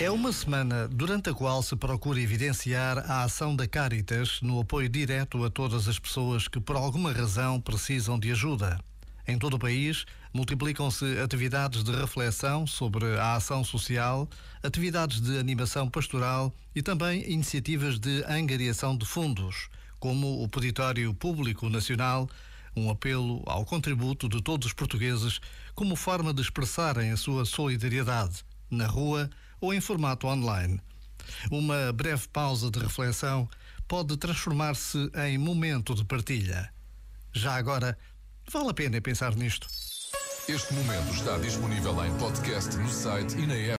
É uma semana durante a qual se procura evidenciar a ação da Caritas no apoio direto a todas as pessoas que por alguma razão precisam de ajuda. Em todo o país, multiplicam-se atividades de reflexão sobre a ação social, atividades de animação pastoral e também iniciativas de angariação de fundos, como o Peditório Público Nacional, um apelo ao contributo de todos os portugueses como forma de expressarem a sua solidariedade, na rua ou em formato online. Uma breve pausa de reflexão pode transformar-se em momento de partilha. Já agora, vale a pena pensar nisto. Este momento está disponível em podcast no site e na app.